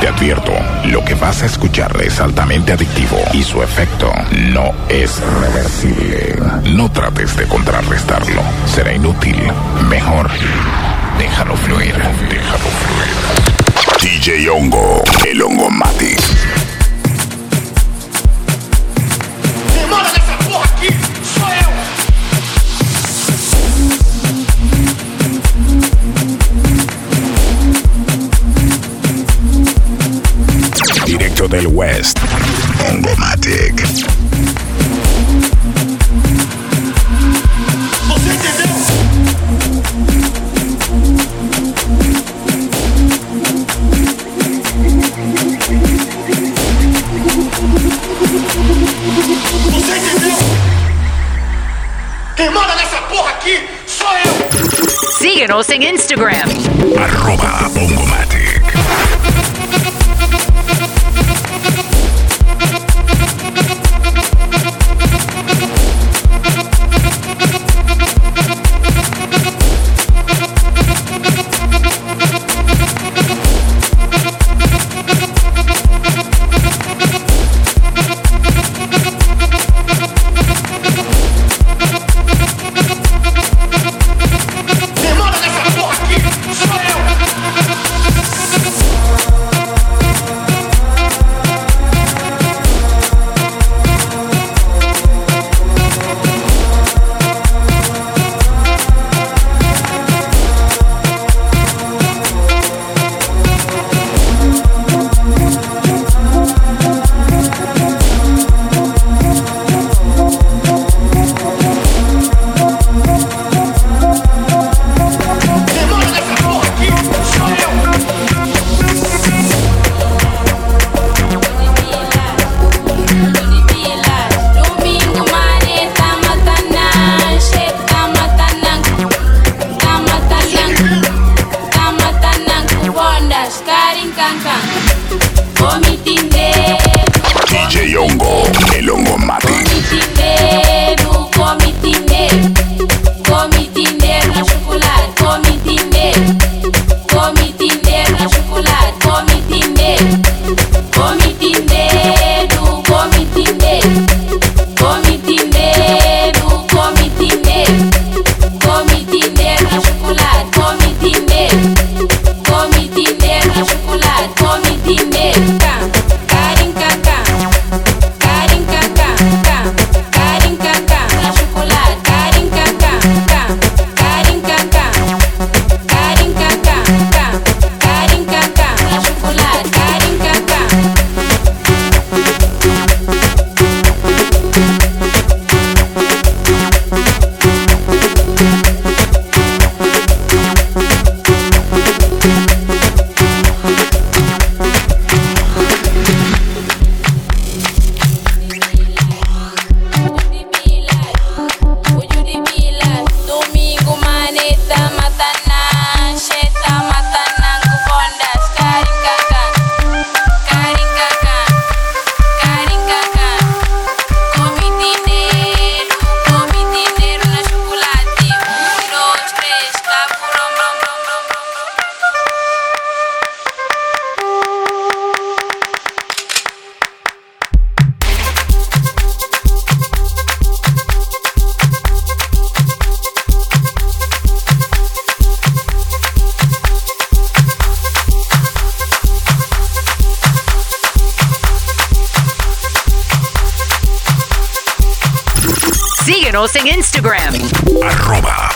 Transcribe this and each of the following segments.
Te advierto, lo que vas a escuchar es altamente adictivo y su efecto no es reversible. No trates de contrarrestarlo, será inútil. Mejor, déjalo fluir, déjalo fluir. DJ Hongo, el Hongo Matic. Del West. Ongomatic. Você entendeu? Você entendeu? Quem manda nessa porra aqui sou eu! Síguenos en Instagram. Síguenos en Instagram. Arroba.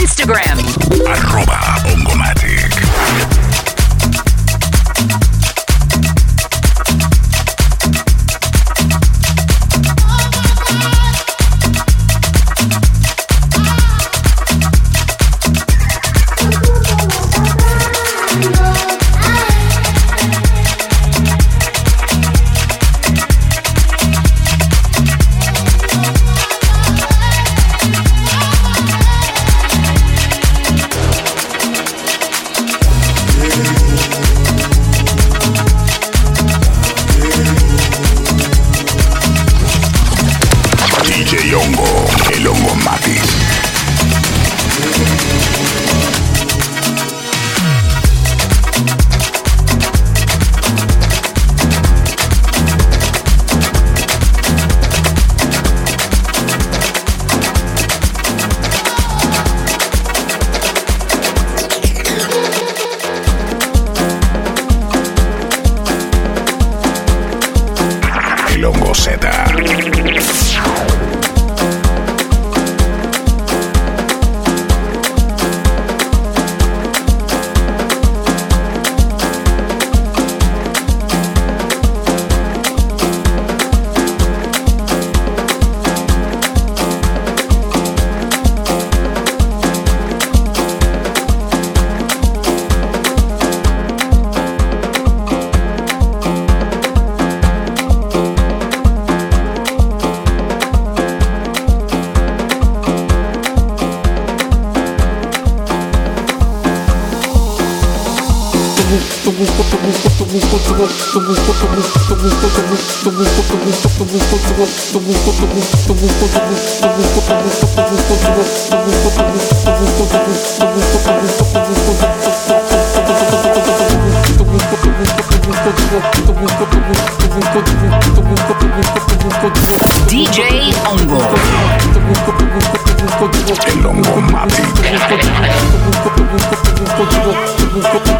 Instagram, Arroba Hongomatic. Z. DJ Hongo. El Hongo Mati.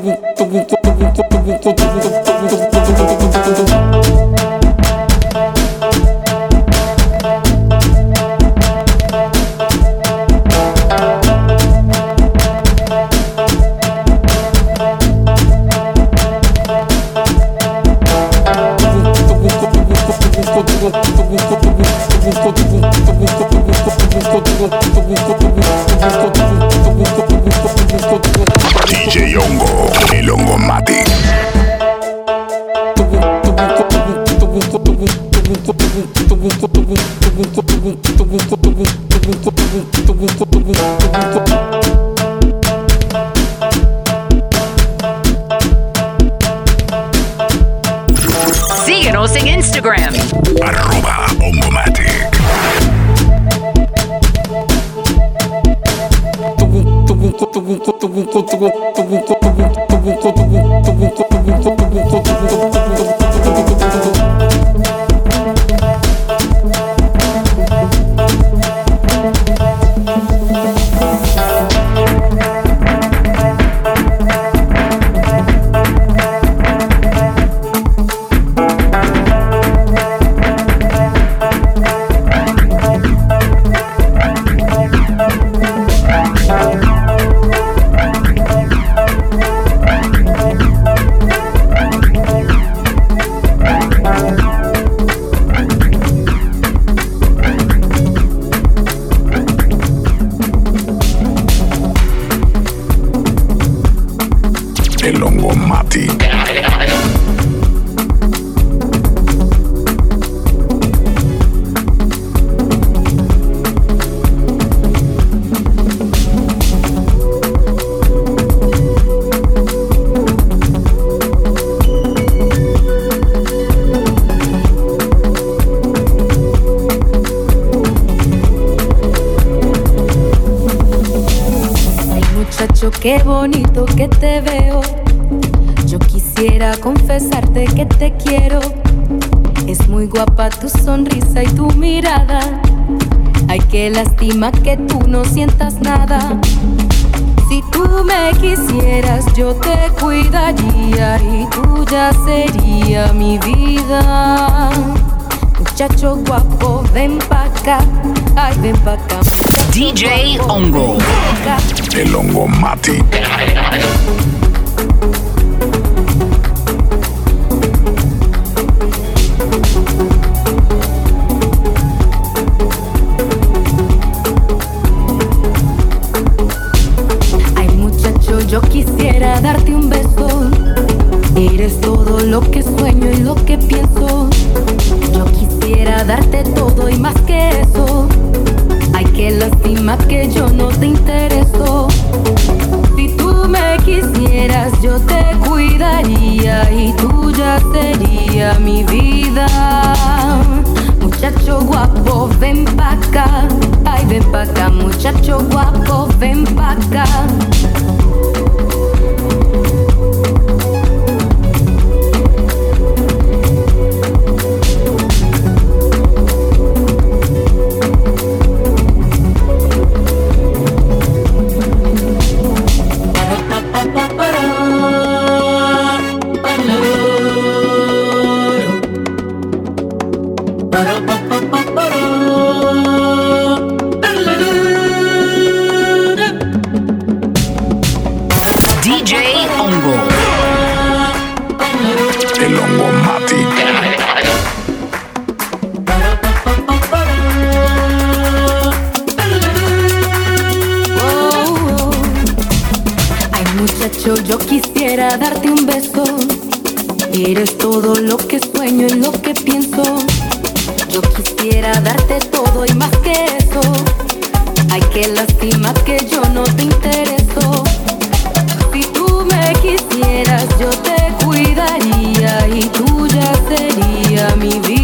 cotugu, cotugu, cotugu, cotugu, cotugu. Qué bonito que te veo. Yo quisiera confesarte que te quiero. Es muy guapa tu sonrisa y tu mirada. Ay, qué lástima que tú no sientas nada. Si tú me quisieras, yo te cuidaría y tú ya sería mi vida. Muchacho guapo, ven pa' acá. Ay, ven pa' acá. DJ Ongo. El hongo Mati. Yo quisiera darte un beso. Eres todo lo que sueño y lo que pienso. Yo quisiera darte todo y más que eso. Ay, qué lástima que yo no te intereso. Si tú me quisieras, yo te cuidaría y tú ya sería mi vida.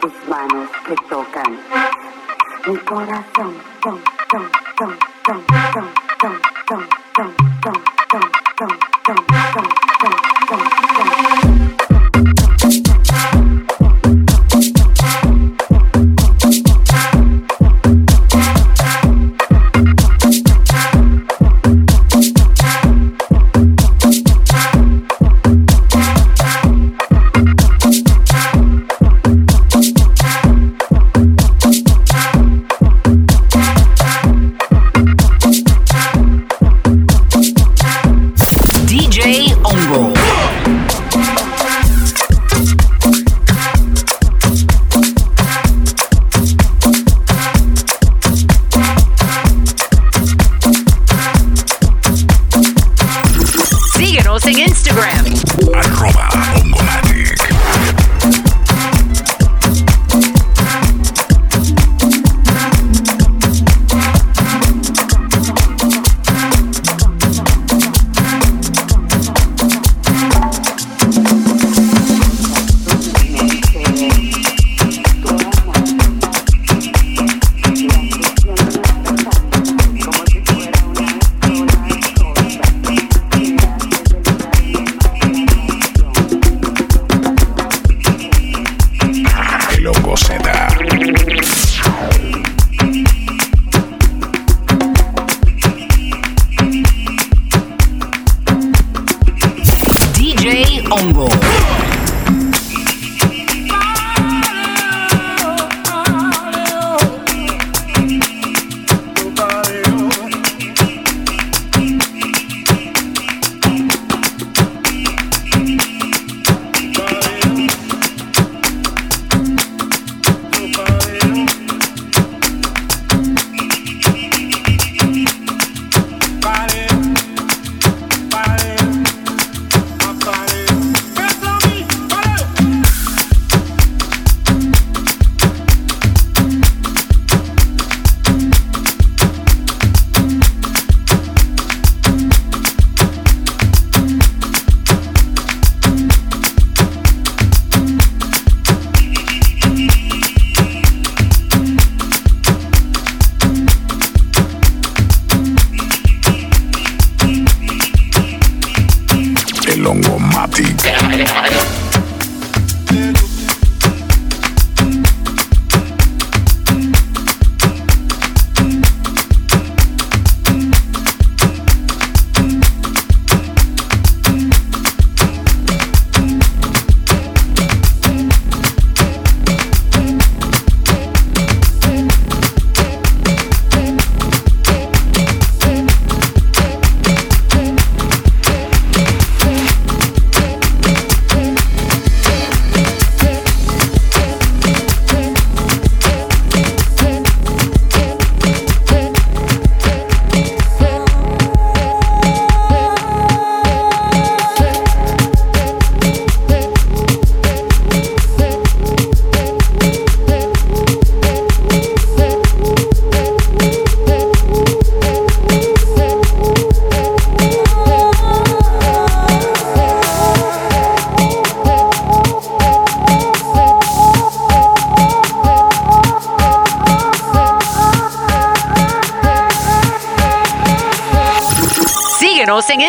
tus manos que tocan mi corazón. Tom, tom, tom, tom, tom, tom, tom, tom.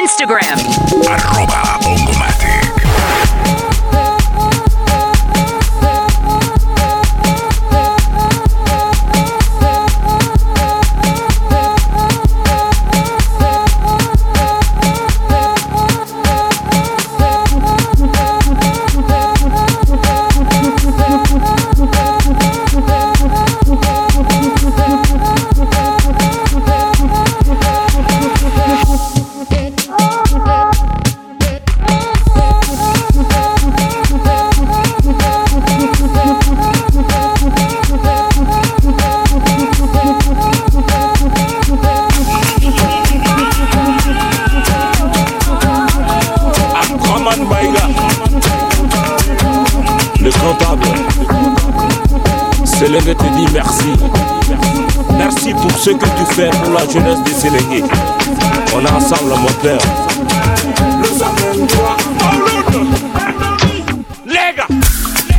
Instagram. jeunesse du Sénégal. On est ensemble, mon père.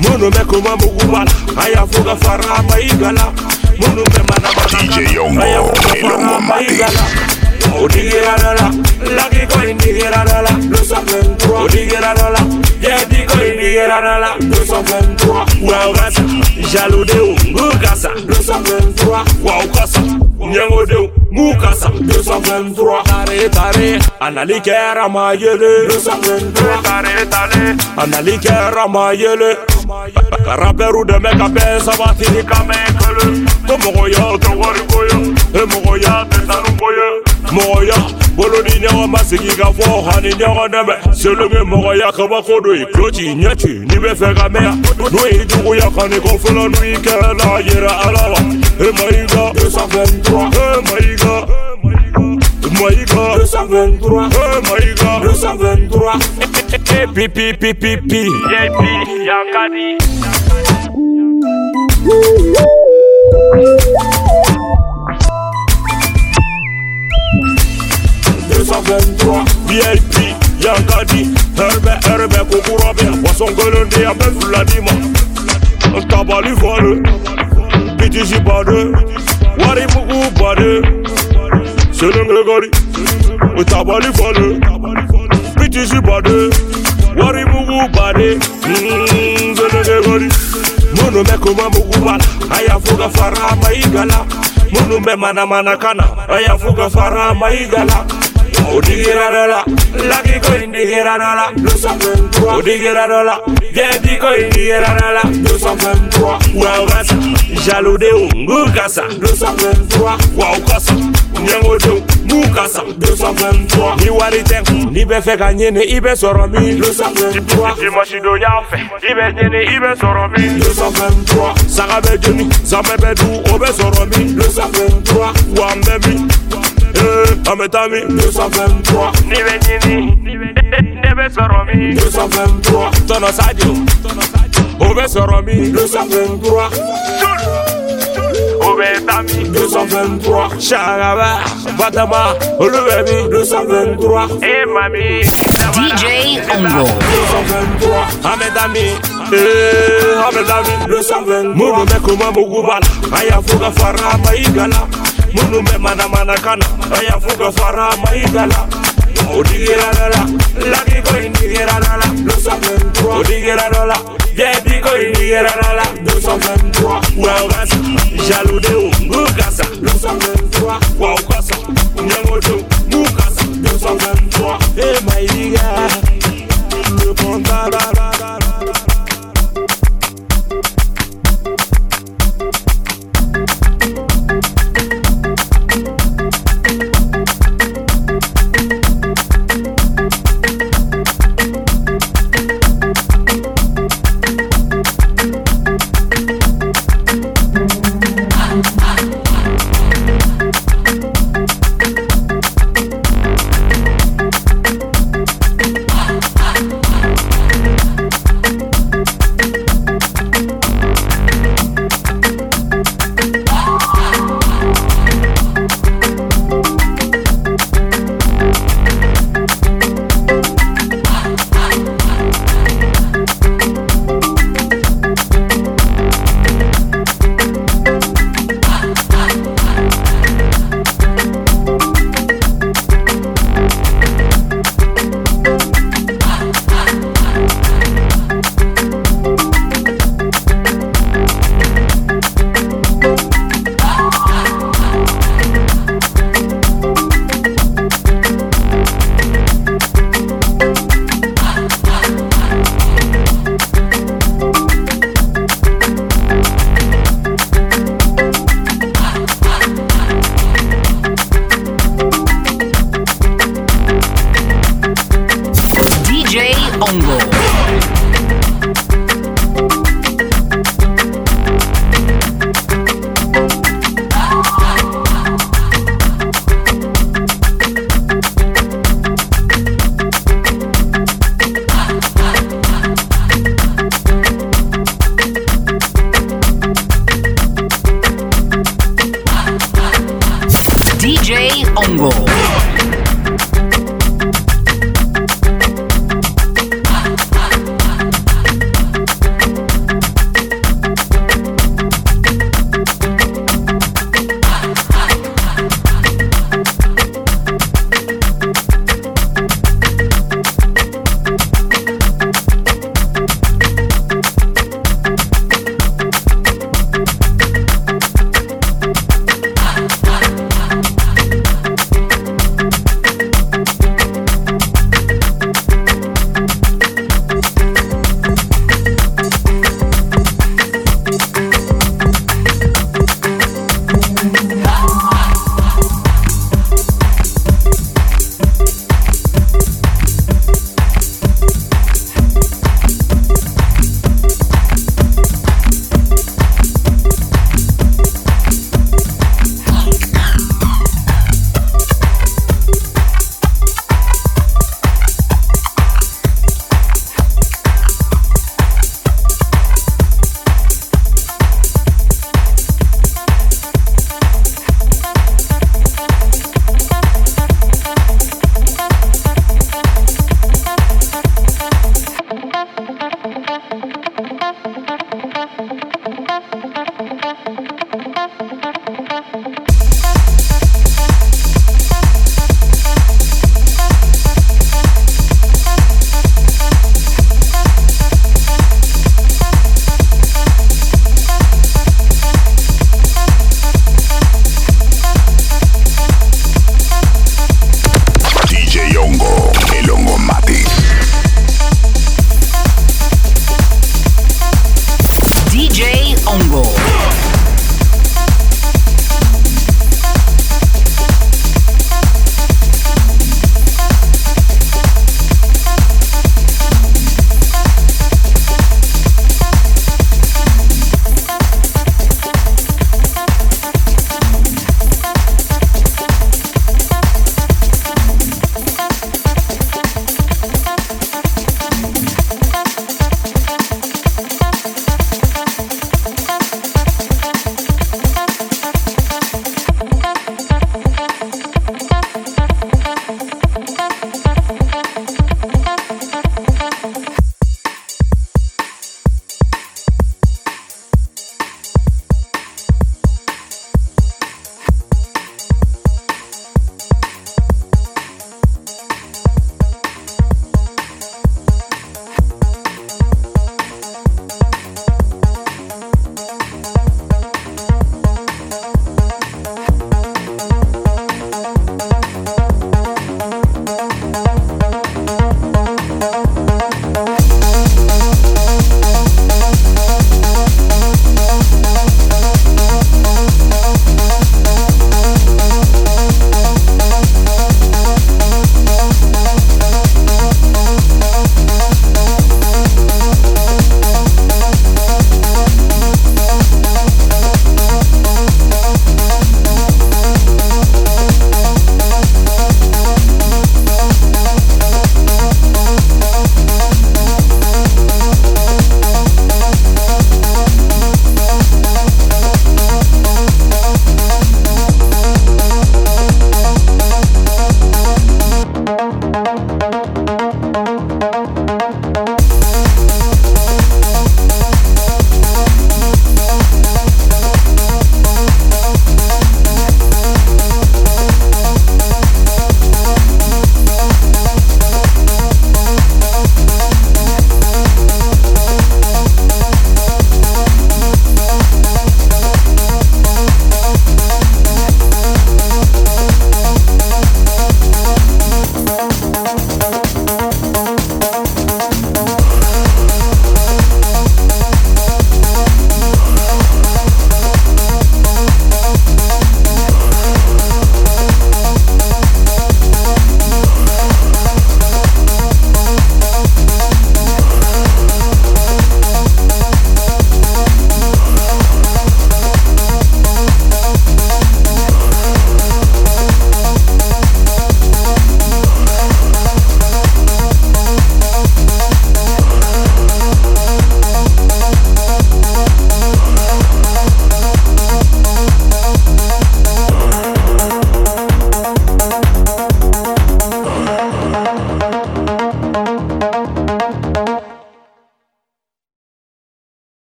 munume kuma mugumana ayavuga fara bayigala munume manamanaayigala odigeranola lagiko indigeranola odigeranola yediko indigeranola waukasa jaludeu ngukasa waukasa nyangudeu Boukassam 223 Taré taré Analiker Amayele 223 Taré taré Analiker Amayele Raperu de mec abe sabatini kamekele Komogoya kawarikoya Emogoya tesanukoya Mogoya boloni ɲɔgɔn ma sigi ka fɔ ani ɲɔgɔn dɛmɛ selenge mɔgɔya kabako do ye kuloci ɲɛci n'i bɛ fɛ ka mɛn n'o ye juguya kani ko fɔlɔ n'u y'i kɛlɛ la yira ala la Eh Maïga 223 Eh Maïga Maïga 223 Eh Maïga 223 Eh pipi pipi pipi Yepi Yankadi Wouhou 223 VIP Yankadi Herbe herbe kukurabe Wasongölende ya ben Vladimir Tabali vole. Bitisi bade Wari mugu bade. Selenge gari Tabali fole Bitisi bade Wari mugu bade. Mm, Selenge gari. Munu me kuma mugu bala Aya fuga fara maigala Munu me mana mana kana Aya fuga fara maigala Odigira dola, laki ko indigira dola, nous sommes 23. Odigira dola, vieille ko indigira dola, nous sommes 23. Wow kasa, jaloux de ungu kasa, nous sommes 23. Wow kasa, nyango de mu kasa, nous sommes 23. Ni wari tek, ni be fe ka nyene, ibe soro mi, nous sommes 23. Ti mo shido ya fe, ibe nyene, ibe soro mi, nous sommes 23. Saka be joni, sambe be du, obe soro mi, nous sommes 23. Wambe mi, A mè ta mi 223 Ni ve njini Ne ve 223 Tono sa di O ve 223 223 Shagaba Batama Olu ve mi 223 E mami DJ Ongo 223 A mè ta mi Eh, a mè 223 Mou nou me Aya fuga farama igala munume manamanakana ayafuga fara maigala. Odigerarala lakiko indigerarala odigerarala jebiko indigerarala waugasa jaludeu ngukasa DJ Ongo.